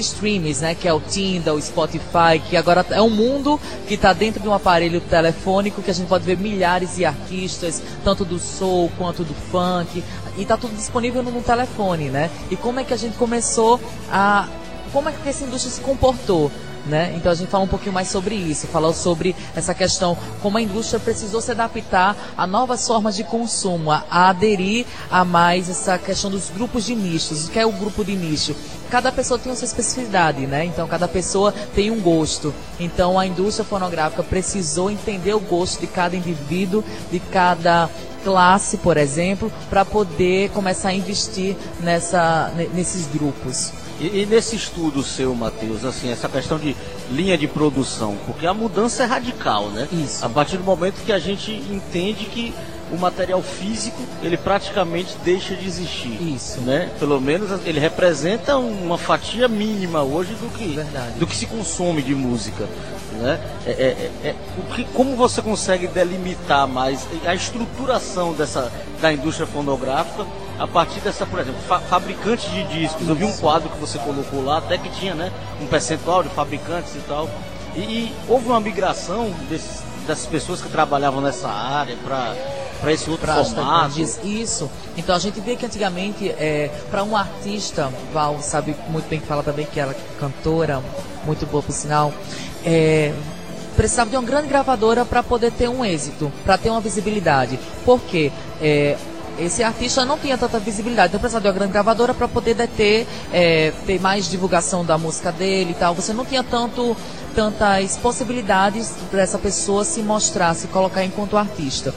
né, que é o Tinder, o Spotify, que agora é um mundo que está dentro de um aparelho telefônico que a gente pode ver milhares de artistas, tanto do soul quanto do funk, e está tudo disponível no, no telefone, né? E como é que a gente começou a como é que essa indústria se comportou? Né? Então a gente fala um pouquinho mais sobre isso, falou sobre essa questão, como a indústria precisou se adaptar a novas formas de consumo, a aderir a mais essa questão dos grupos de nichos. O que é o grupo de nicho? Cada pessoa tem a sua especificidade, né? Então cada pessoa tem um gosto. Então a indústria fonográfica precisou entender o gosto de cada indivíduo, de cada classe, por exemplo, para poder começar a investir nessa, nesses grupos. E, e, nesse estudo seu, Matheus, assim, essa questão de linha de produção, porque a mudança é radical, né? Isso. A partir do momento que a gente entende que o material físico ele praticamente deixa de existir. Isso. Né? Pelo menos ele representa uma fatia mínima hoje do que, Verdade. do que se consome de música. Né? É, é, é, o que, como você consegue delimitar mais a estruturação dessa, da indústria fonográfica a partir dessa, por exemplo, fa fabricantes de discos. Eu vi um quadro que você colocou lá, até que tinha né, um percentual de fabricantes e tal. E, e houve uma migração desses, dessas pessoas que trabalhavam nessa área para para esse outro pra formato. Isso. Então a gente vê que antigamente, é, para um artista, Val sabe muito bem que fala também que ela é cantora, muito boa por sinal, é, precisava de uma grande gravadora para poder ter um êxito, para ter uma visibilidade. Por quê? É, esse artista não tinha tanta visibilidade, então precisava de uma grande gravadora para poder ter, é, ter mais divulgação da música dele e tal. Você não tinha tanto, tantas possibilidades para essa pessoa se mostrar, se colocar enquanto artista.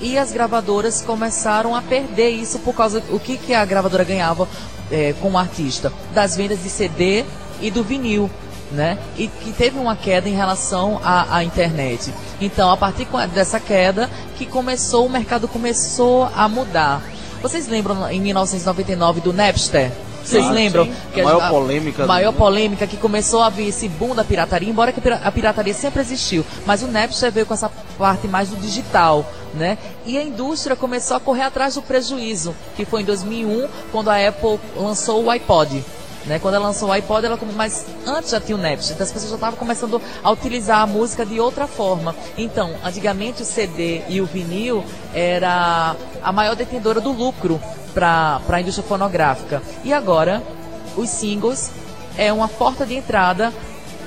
E as gravadoras começaram a perder isso por causa o que, que a gravadora ganhava é, com o artista? Das vendas de CD e do vinil. Né? E que teve uma queda em relação à, à internet. Então, a partir dessa queda, que começou, o mercado começou a mudar. Vocês lembram em 1999 do Napster? Vocês lembram? Sim. Que a maior a, polêmica. Maior do... polêmica que começou a vir esse boom da pirataria, embora que a pirataria sempre existiu. Mas o Napster veio com essa parte mais do digital, né? E a indústria começou a correr atrás do prejuízo, que foi em 2001, quando a Apple lançou o iPod. Né? Quando ela lançou o iPod, ela mas antes já tinha o Napster, então as pessoas já estavam começando a utilizar a música de outra forma. Então, antigamente o CD e o vinil era a maior detentora do lucro para a indústria fonográfica. E agora, os singles é uma porta de entrada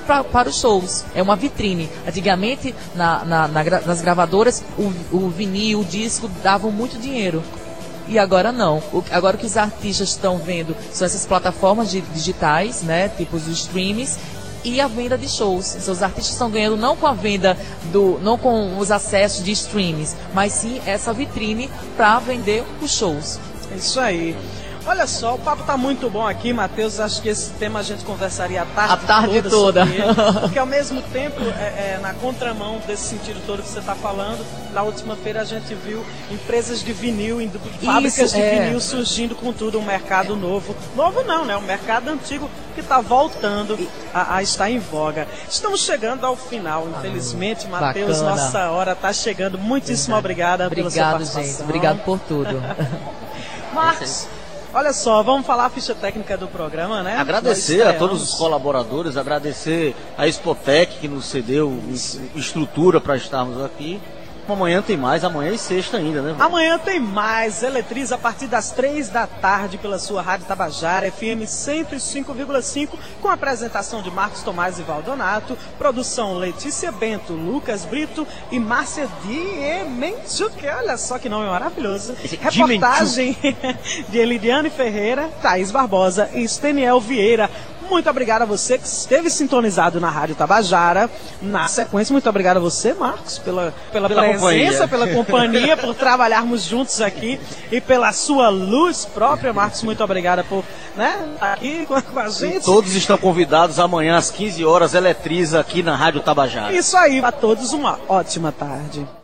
pra, para os shows, é uma vitrine. Antigamente, na, na, na, nas gravadoras, o, o vinil, o disco davam muito dinheiro. E agora não. O, agora o que os artistas estão vendo são essas plataformas de, digitais, né? Tipo os streams e a venda de shows. Então, os artistas estão ganhando não com a venda do, não com os acessos de streams, mas sim essa vitrine para vender os shows. É isso aí. Olha só, o papo tá muito bom aqui, Matheus. Acho que esse tema a gente conversaria a tarde, a tarde toda. toda. (laughs) porque ao mesmo tempo, é, é, na contramão desse sentido todo que você está falando, na última feira a gente viu empresas de vinil, indo, fábricas de é. vinil surgindo com tudo, um mercado novo. Novo não, né? Um mercado antigo que está voltando a, a, estar em voga. Estamos chegando ao final, infelizmente, ah, Matheus. Nossa hora está chegando. Muitíssimo obrigada Obrigado, pela sua participação. gente. Obrigado por tudo. (laughs) (laughs) Marcos. Olha só, vamos falar a ficha técnica do programa, né? Agradecer a todos os colaboradores, agradecer a Expotec que nos cedeu estrutura para estarmos aqui. Amanhã tem mais, amanhã e sexta ainda, né? Amanhã tem mais. Eletriza a partir das três da tarde pela sua Rádio Tabajara, FM 105,5, com apresentação de Marcos Tomás e Valdonato, produção Letícia Bento, Lucas Brito e Márcia Diemenchuk. Olha só que nome maravilhoso. Reportagem (laughs) de Elidiane Ferreira, Thaís Barbosa e Steniel Vieira. Muito obrigado a você que esteve sintonizado na Rádio Tabajara. Na sequência, muito obrigado a você, Marcos, pela, pela, pela presença, companhia. pela companhia, por (laughs) trabalharmos juntos aqui e pela sua luz própria, Marcos. Muito obrigada por né, estar aqui com, com a gente. E todos estão convidados amanhã às 15 horas, Eletriza aqui na Rádio Tabajara. Isso aí, a todos uma ótima tarde.